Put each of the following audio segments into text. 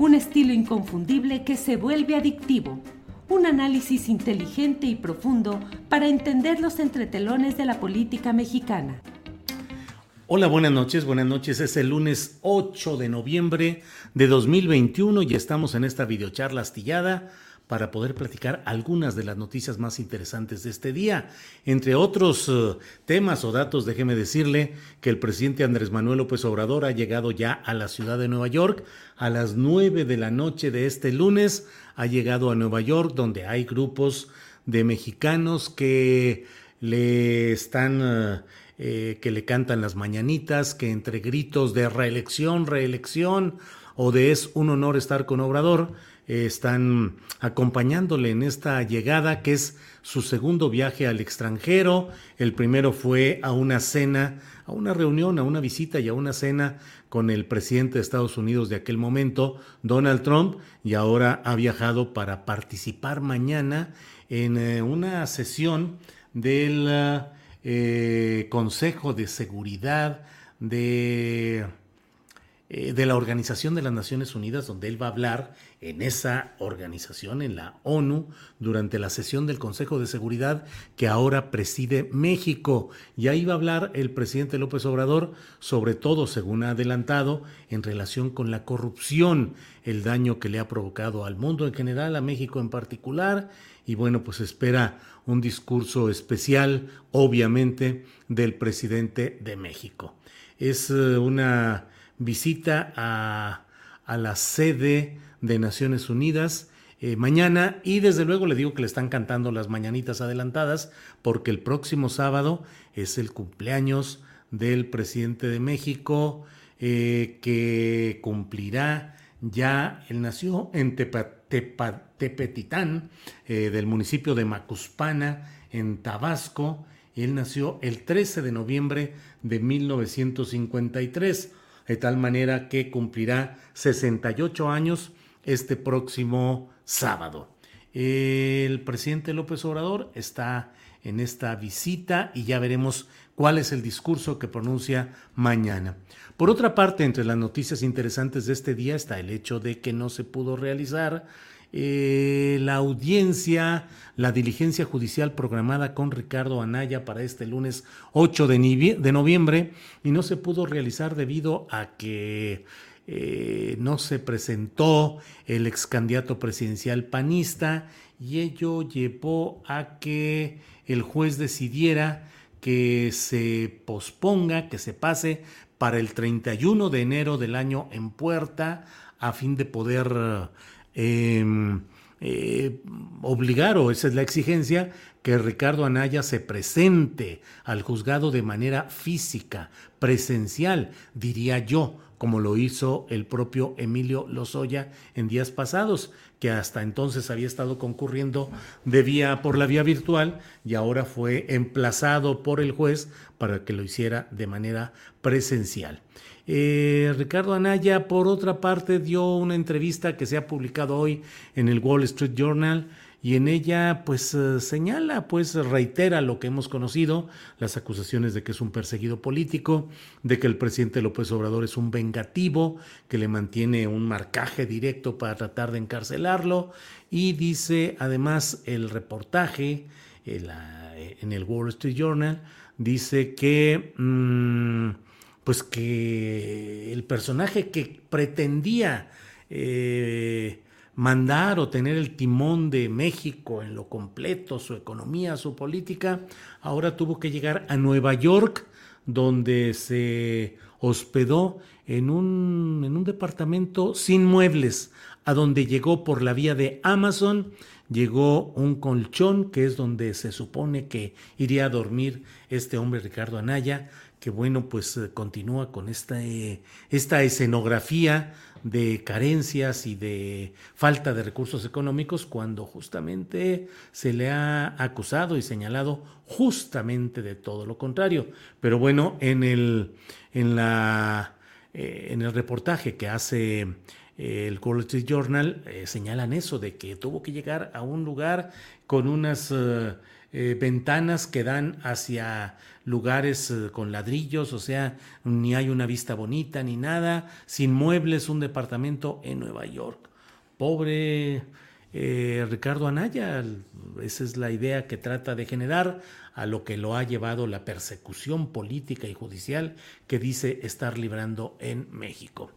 un estilo inconfundible que se vuelve adictivo. Un análisis inteligente y profundo para entender los entretelones de la política mexicana. Hola, buenas noches, buenas noches. Es el lunes 8 de noviembre de 2021 y estamos en esta videocharla astillada para poder platicar algunas de las noticias más interesantes de este día. Entre otros eh, temas o datos, déjeme decirle que el presidente Andrés Manuel López Obrador ha llegado ya a la ciudad de Nueva York a las 9 de la noche de este lunes. Ha llegado a Nueva York donde hay grupos de mexicanos que le están... eh, eh, que le cantan las mañanitas, que entre gritos de reelección, reelección o de es un honor estar con Obrador, eh, están acompañándole en esta llegada que es su segundo viaje al extranjero. El primero fue a una cena, a una reunión, a una visita y a una cena con el presidente de Estados Unidos de aquel momento, Donald Trump, y ahora ha viajado para participar mañana en eh, una sesión del eh, Consejo de Seguridad de, de la Organización de las Naciones Unidas, donde él va a hablar en esa organización, en la ONU, durante la sesión del Consejo de Seguridad que ahora preside México. Y ahí va a hablar el presidente López Obrador, sobre todo, según ha adelantado, en relación con la corrupción, el daño que le ha provocado al mundo en general, a México en particular. Y bueno, pues espera un discurso especial, obviamente, del presidente de México. Es eh, una visita a, a la sede de Naciones Unidas eh, mañana. Y desde luego le digo que le están cantando las mañanitas adelantadas porque el próximo sábado es el cumpleaños del presidente de México eh, que cumplirá ya, él nació en Tepa- Tepetitán eh, del municipio de Macuspana en Tabasco. Él nació el 13 de noviembre de 1953 de tal manera que cumplirá 68 años este próximo sábado. El presidente López Obrador está en esta visita y ya veremos cuál es el discurso que pronuncia mañana. Por otra parte, entre las noticias interesantes de este día está el hecho de que no se pudo realizar eh, la audiencia, la diligencia judicial programada con Ricardo Anaya para este lunes 8 de, noviembre y no se pudo realizar debido a que eh, no se presentó el ex candidato presidencial panista y ello llevó a que el juez decidiera que se posponga, que se pase para el 31 de enero del año en puerta a fin de poder eh, eh, obligar, o esa es la exigencia, que Ricardo Anaya se presente al juzgado de manera física, presencial, diría yo, como lo hizo el propio Emilio Lozoya en días pasados, que hasta entonces había estado concurriendo de vía por la vía virtual y ahora fue emplazado por el juez para que lo hiciera de manera presencial. Eh, Ricardo Anaya, por otra parte, dio una entrevista que se ha publicado hoy en el Wall Street Journal y en ella pues eh, señala, pues reitera lo que hemos conocido, las acusaciones de que es un perseguido político, de que el presidente López Obrador es un vengativo, que le mantiene un marcaje directo para tratar de encarcelarlo y dice además el reportaje en el Wall Street Journal, dice que... Mm, pues que el personaje que pretendía eh, mandar o tener el timón de México en lo completo, su economía, su política, ahora tuvo que llegar a Nueva York, donde se hospedó en un, en un departamento sin muebles, a donde llegó por la vía de Amazon, llegó un colchón, que es donde se supone que iría a dormir este hombre Ricardo Anaya, que bueno, pues eh, continúa con esta, eh, esta escenografía de carencias y de falta de recursos económicos cuando justamente se le ha acusado y señalado justamente de todo lo contrario. Pero bueno, en el, en la, eh, en el reportaje que hace el Wall Street Journal señalan eso, de que tuvo que llegar a un lugar con unas ventanas que dan hacia lugares eh, con ladrillos, o sea, ni hay una vista bonita ni nada, sin muebles, un departamento en Nueva York. Pobre eh, Ricardo Anaya, esa es la idea que trata de generar, a lo que lo ha llevado la persecución política y judicial que dice estar librando en México.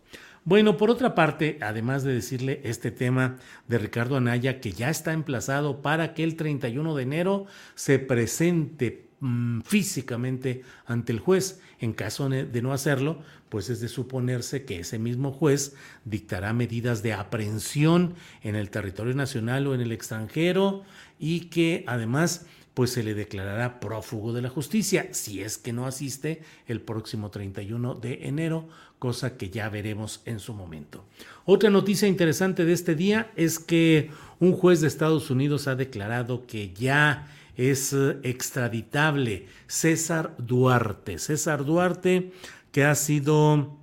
Bueno, por otra parte, además de decirle este tema de Ricardo Anaya, que ya está emplazado para que el 31 de enero se presente Mm, físicamente ante el juez. En caso de no hacerlo, pues es de suponerse que ese mismo juez dictará medidas de aprehensión en el territorio nacional o en el extranjero y que además pues se le declarará prófugo de la justicia si es que no asiste el próximo 31 de enero, cosa que ya veremos en su momento. Otra noticia interesante de este día es que un juez de Estados Unidos ha declarado que ya es eh, extraditable César Duarte. César Duarte, que ha sido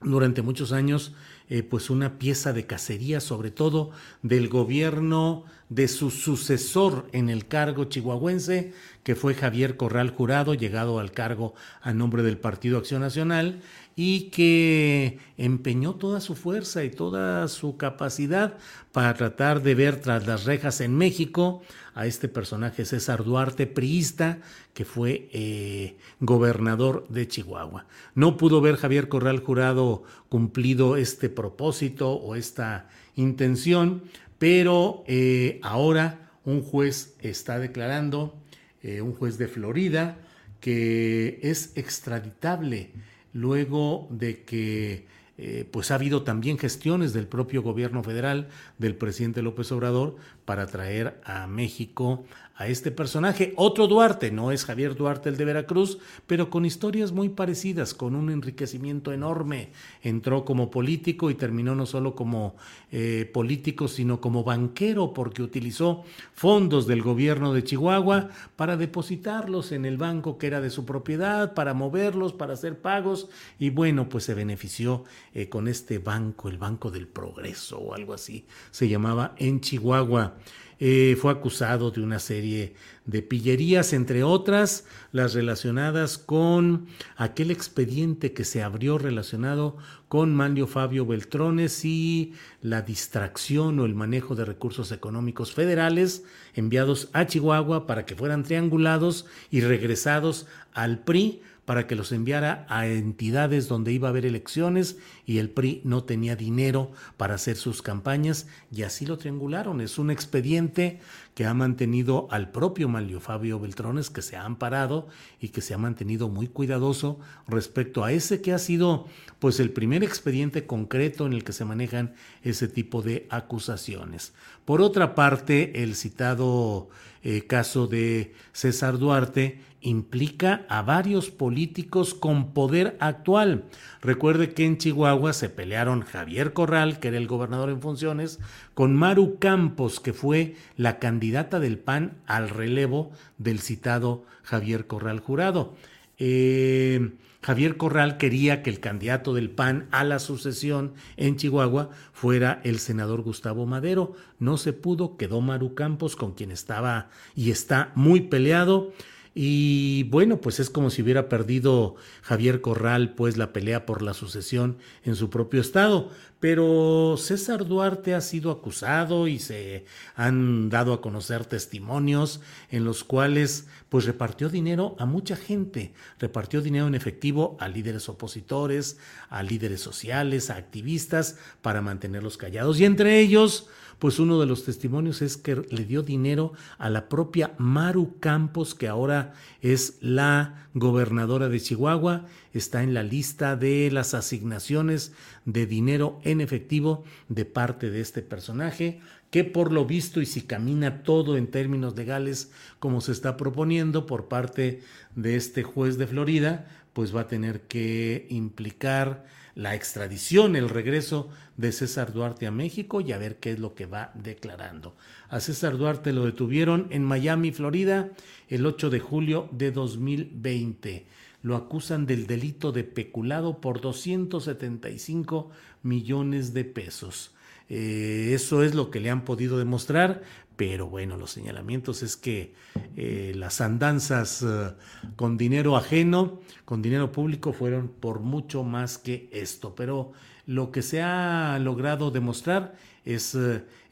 durante muchos años eh, pues una pieza de cacería, sobre todo del gobierno de su sucesor en el cargo chihuahuense, que fue Javier Corral Jurado, llegado al cargo a nombre del Partido Acción Nacional, y que empeñó toda su fuerza y toda su capacidad para tratar de ver tras las rejas en México a este personaje César Duarte, priista, que fue eh, gobernador de Chihuahua. No pudo ver Javier Corral Jurado cumplido este propósito o esta intención, pero eh, ahora un juez está declarando, eh, un juez de Florida, que es extraditable luego de que eh, pues ha habido también gestiones del propio gobierno federal, del presidente López Obrador, para traer a México a este personaje. Otro Duarte, no es Javier Duarte el de Veracruz, pero con historias muy parecidas, con un enriquecimiento enorme. Entró como político y terminó no solo como eh, político, sino como banquero, porque utilizó fondos del gobierno de Chihuahua para depositarlos en el banco que era de su propiedad, para moverlos, para hacer pagos, y bueno, pues se benefició eh, con este banco, el Banco del Progreso o algo así, se llamaba en Chihuahua. Eh, fue acusado de una serie de pillerías, entre otras las relacionadas con aquel expediente que se abrió relacionado con Manlio Fabio Beltrones y la distracción o el manejo de recursos económicos federales enviados a Chihuahua para que fueran triangulados y regresados al PRI para que los enviara a entidades donde iba a haber elecciones y el PRI no tenía dinero para hacer sus campañas y así lo triangularon. Es un expediente que ha mantenido al propio Manlio Fabio Beltrones, que se ha amparado y que se ha mantenido muy cuidadoso respecto a ese que ha sido pues el primer expediente concreto en el que se manejan ese tipo de acusaciones. Por otra parte, el citado eh, caso de César Duarte implica a varios políticos con poder actual. Recuerde que en Chihuahua se pelearon Javier Corral, que era el gobernador en funciones, con Maru Campos, que fue la candidata del PAN al relevo del citado Javier Corral Jurado. eh, Javier Corral quería que el candidato del PAN a la sucesión en Chihuahua fuera el senador Gustavo Madero. No se pudo, quedó Maru Campos, con quien estaba y está muy peleado. Y bueno, pues es como si hubiera perdido Javier Corral pues la pelea por la sucesión en su propio estado. Pero César Duarte ha sido acusado y se han dado a conocer testimonios en los cuales pues repartió dinero a mucha gente, repartió dinero en efectivo a líderes opositores, a líderes sociales, a activistas para mantenerlos callados. Y entre ellos pues uno de los testimonios es que le dio dinero a la propia Maru Campos, que ahora es la gobernadora de Chihuahua, está en la lista de las asignaciones de dinero en efectivo de parte de este personaje, que por lo visto y si camina todo en términos legales como se está proponiendo por parte de este juez de Florida, pues va a tener que implicar la extradición, el regreso de César Duarte a México y a ver qué es lo que va declarando. A César Duarte lo detuvieron en Miami, Florida, el 8 de julio de 2020. Lo acusan del delito de peculado por 275 millones de pesos. Eh, eso es lo que le han podido demostrar, pero bueno, los señalamientos es que eh, las andanzas eh, con dinero ajeno, con dinero público, fueron por mucho más que esto. Pero lo que se ha logrado demostrar es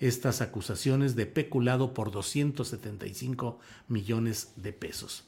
estas acusaciones de peculado por 275 millones de pesos.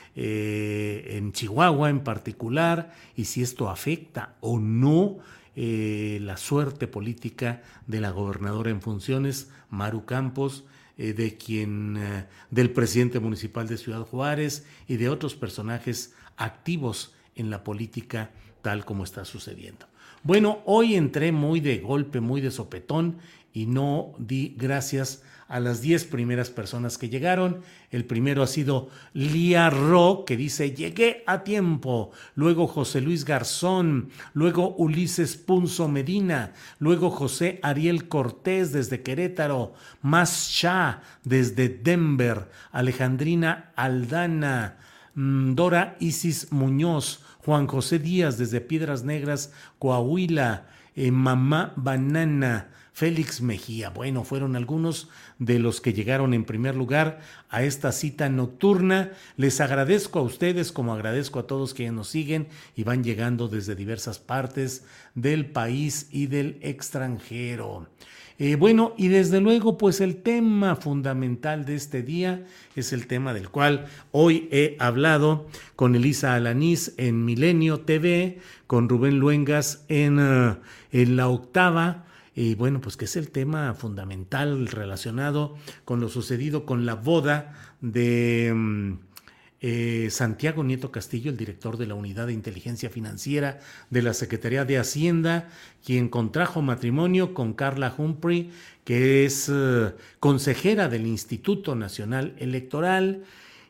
Eh, en Chihuahua en particular y si esto afecta o no eh, la suerte política de la gobernadora en funciones, Maru Campos, eh, de quien, del presidente municipal de Ciudad Juárez y de otros personajes activos en la política tal como está sucediendo. Bueno, hoy entré muy de golpe, muy de sopetón y no di gracias a las 10 primeras personas que llegaron. El primero ha sido Lía Ro, que dice, llegué a tiempo. Luego José Luis Garzón, luego Ulises Punzo Medina, luego José Ariel Cortés desde Querétaro, Más Shah desde Denver, Alejandrina Aldana, mm, Dora Isis Muñoz, Juan José Díaz desde Piedras Negras, Coahuila, eh, Mamá Banana, Félix Mejía. Bueno, fueron algunos de los que llegaron en primer lugar a esta cita nocturna. Les agradezco a ustedes como agradezco a todos quienes nos siguen y van llegando desde diversas partes del país y del extranjero. Eh, bueno, y desde luego, pues el tema fundamental de este día es el tema del cual hoy he hablado con Elisa Alanís en Milenio TV, con Rubén Luengas en, eh, en La Octava, y bueno, pues que es el tema fundamental relacionado con lo sucedido con la boda de mm, eh, Santiago Nieto Castillo, el director de la Unidad de Inteligencia Financiera de la Secretaría de Hacienda, quien contrajo matrimonio con Carla Humphrey, que es eh, consejera del Instituto Nacional Electoral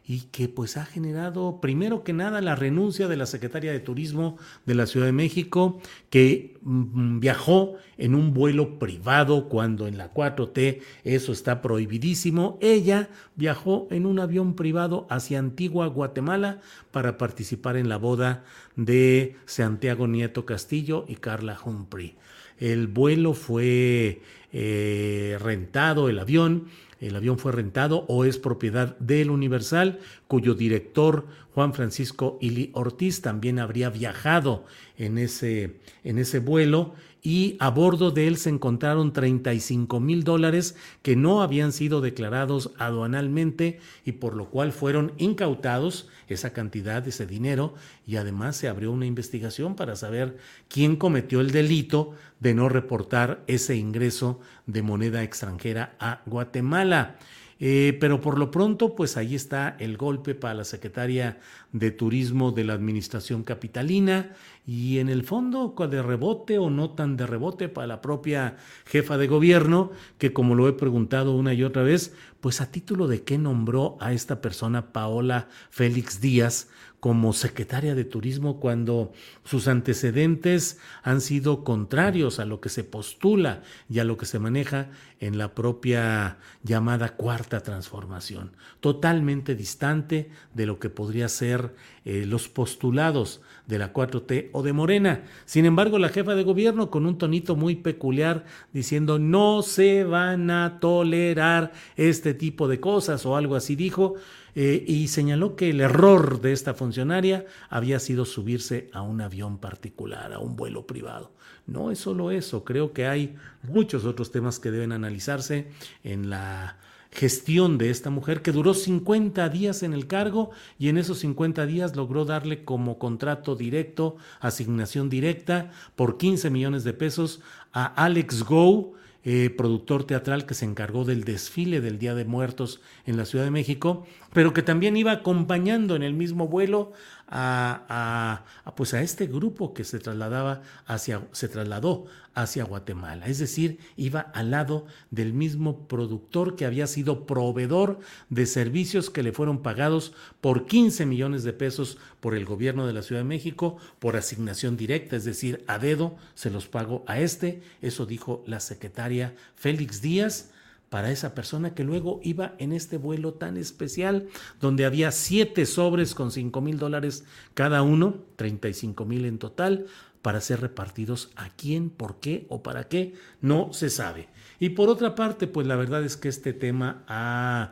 y que pues ha generado primero que nada la renuncia de la secretaria de Turismo de la Ciudad de México, que mm, viajó en un vuelo privado cuando en la 4T eso está prohibidísimo. Ella viajó en un avión privado hacia Antigua, Guatemala, para participar en la boda de Santiago Nieto Castillo y Carla Humphrey. El vuelo fue eh, rentado, el avión, el avión fue rentado o es propiedad del Universal, cuyo director Juan Francisco Ili Ortiz también habría viajado en ese, en ese vuelo y a bordo de él se encontraron 35 mil dólares que no habían sido declarados aduanalmente y por lo cual fueron incautados esa cantidad, ese dinero, y además se abrió una investigación para saber quién cometió el delito de no reportar ese ingreso de moneda extranjera a Guatemala. Eh, pero por lo pronto, pues ahí está el golpe para la secretaria de Turismo de la Administración Capitalina. Y en el fondo de rebote o no tan de rebote para la propia jefa de gobierno, que como lo he preguntado una y otra vez, pues a título de qué nombró a esta persona Paola Félix Díaz como secretaria de Turismo cuando sus antecedentes han sido contrarios a lo que se postula y a lo que se maneja en la propia llamada cuarta transformación, totalmente distante de lo que podría ser eh, los postulados de la 4T o de Morena. Sin embargo, la jefa de gobierno con un tonito muy peculiar diciendo no se van a tolerar este tipo de cosas o algo así dijo, eh, y señaló que el error de esta funcionaria había sido subirse a un avión particular, a un vuelo privado. No es solo eso, creo que hay muchos otros temas que deben analizarse en la gestión de esta mujer que duró 50 días en el cargo y en esos 50 días logró darle como contrato directo, asignación directa por 15 millones de pesos a Alex Go, eh, productor teatral que se encargó del desfile del Día de Muertos en la Ciudad de México, pero que también iba acompañando en el mismo vuelo a, pues a este grupo que se trasladaba hacia, se trasladó hacia Guatemala. Es decir, iba al lado del mismo productor que había sido proveedor de servicios que le fueron pagados por 15 millones de pesos por el gobierno de la Ciudad de México por asignación directa, es decir, a dedo se los pago a este. Eso dijo la secretaria Félix Díaz para esa persona que luego iba en este vuelo tan especial donde había siete sobres con cinco mil dólares cada uno, 35 mil en total, para ser repartidos a quién, por qué o para qué, no se sabe. Y por otra parte, pues la verdad es que este tema ha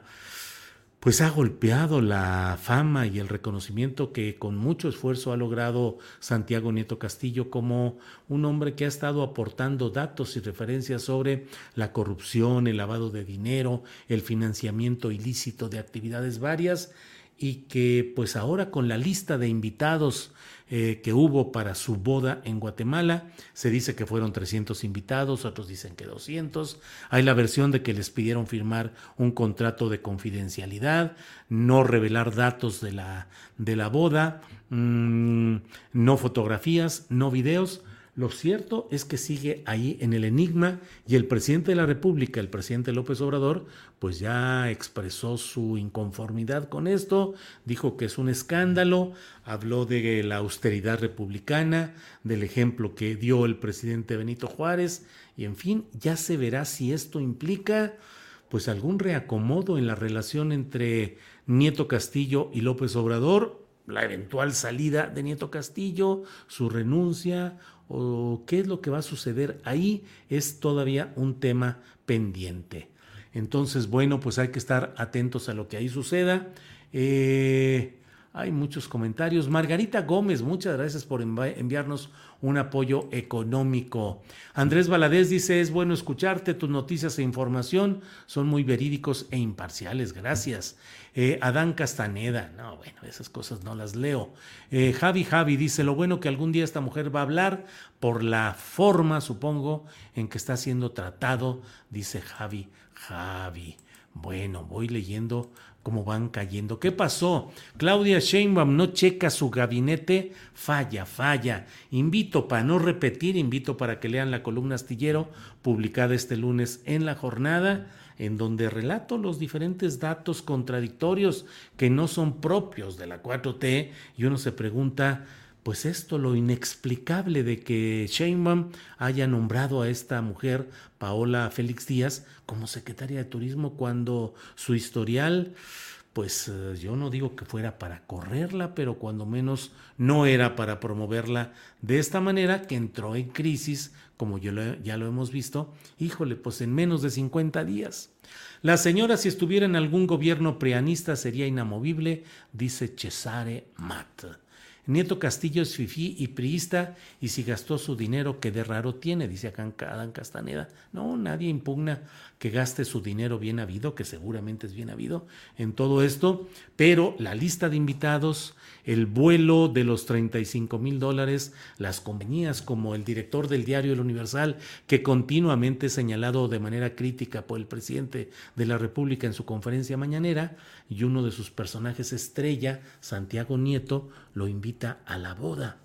pues ha golpeado la fama y el reconocimiento que con mucho esfuerzo ha logrado Santiago Nieto Castillo como un hombre que ha estado aportando datos y referencias sobre la corrupción, el lavado de dinero, el financiamiento ilícito de actividades varias y que pues ahora con la lista de invitados eh, que hubo para su boda en Guatemala. Se dice que fueron 300 invitados, otros dicen que 200. Hay la versión de que les pidieron firmar un contrato de confidencialidad, no revelar datos de la, de la boda, mm, no fotografías, no videos. Lo cierto es que sigue ahí en el enigma y el presidente de la República, el presidente López Obrador, pues ya expresó su inconformidad con esto, dijo que es un escándalo, habló de la austeridad republicana, del ejemplo que dio el presidente Benito Juárez y en fin, ya se verá si esto implica pues algún reacomodo en la relación entre Nieto Castillo y López Obrador, la eventual salida de Nieto Castillo, su renuncia o qué es lo que va a suceder ahí es todavía un tema pendiente. Entonces, bueno, pues hay que estar atentos a lo que ahí suceda. Eh, hay muchos comentarios. Margarita Gómez, muchas gracias por enviarnos un apoyo económico. Andrés Valadez dice, es bueno escucharte, tus noticias e información son muy verídicos e imparciales, gracias. Eh, Adán Castaneda, no, bueno, esas cosas no las leo. Eh, Javi Javi dice, lo bueno que algún día esta mujer va a hablar por la forma, supongo, en que está siendo tratado, dice Javi Javi. Bueno, voy leyendo cómo van cayendo. ¿Qué pasó? Claudia Sheinbaum no checa su gabinete, falla, falla. Invito para no repetir, invito para que lean la columna astillero publicada este lunes en la jornada en donde relato los diferentes datos contradictorios que no son propios de la 4T y uno se pregunta, pues esto, lo inexplicable de que Sheinbaum haya nombrado a esta mujer, Paola Félix Díaz, como secretaria de Turismo cuando su historial, pues eh, yo no digo que fuera para correrla, pero cuando menos no era para promoverla de esta manera, que entró en crisis, como yo ya lo hemos visto, híjole, pues en menos de 50 días. La señora, si estuviera en algún gobierno prianista, sería inamovible, dice Cesare Matt. Nieto Castillo es fifí y priista y si gastó su dinero, ¿qué de raro tiene? Dice acá Adán Castaneda. No, nadie impugna que gaste su dinero bien habido, que seguramente es bien habido en todo esto, pero la lista de invitados, el vuelo de los 35 mil dólares, las compañías como el director del diario El Universal, que continuamente es señalado de manera crítica por el presidente de la República en su conferencia mañanera, y uno de sus personajes estrella, Santiago Nieto, lo invita a la boda.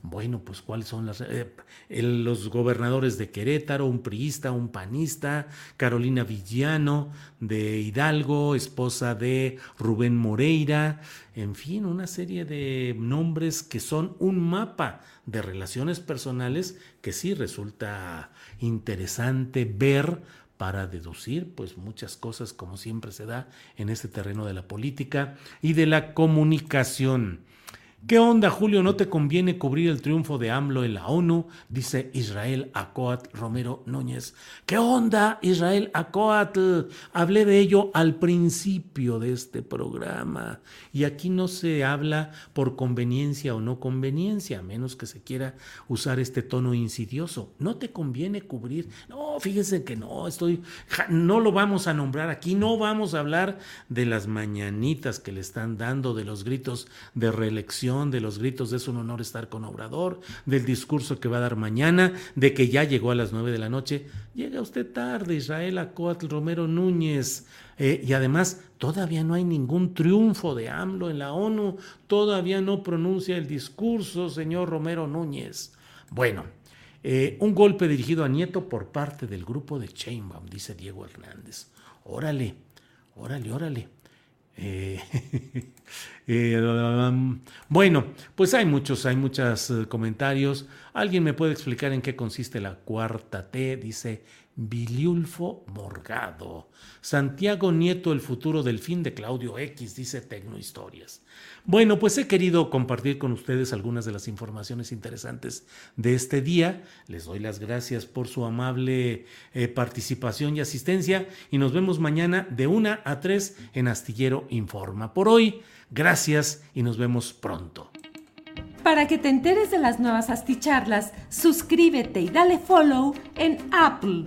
Bueno, pues cuáles son las, eh, los gobernadores de Querétaro, un priista, un panista, Carolina Villano de Hidalgo, esposa de Rubén Moreira, en fin, una serie de nombres que son un mapa de relaciones personales que sí resulta interesante ver para deducir pues muchas cosas como siempre se da en este terreno de la política y de la comunicación. ¿Qué onda, Julio? ¿No te conviene cubrir el triunfo de AMLO en la ONU? Dice Israel Acoat Romero Núñez. ¿Qué onda, Israel Acoat? Hablé de ello al principio de este programa. Y aquí no se habla por conveniencia o no conveniencia, a menos que se quiera usar este tono insidioso. No te conviene cubrir. No, fíjense que no, estoy. No lo vamos a nombrar aquí. No vamos a hablar de las mañanitas que le están dando, de los gritos de reelección de los gritos es un honor estar con Obrador, del discurso que va a dar mañana, de que ya llegó a las nueve de la noche. Llega usted tarde, Israel Acoatl Romero Núñez. Eh, y además, todavía no hay ningún triunfo de AMLO en la ONU, todavía no pronuncia el discurso, señor Romero Núñez. Bueno, eh, un golpe dirigido a Nieto por parte del grupo de Chainbaum, dice Diego Hernández. Órale, órale, órale. Eh, eh, bueno, pues hay muchos, hay muchos eh, comentarios. ¿Alguien me puede explicar en qué consiste la cuarta T? Dice Biliulfo Morgado. Santiago Nieto, el futuro del fin de Claudio X, dice Tecnohistorias. Bueno, pues he querido compartir con ustedes algunas de las informaciones interesantes de este día. Les doy las gracias por su amable eh, participación y asistencia y nos vemos mañana de una a 3 en Astillero Informa. Por hoy, gracias y nos vemos pronto. Para que te enteres de las nuevas asticharlas, suscríbete y dale follow en Apple,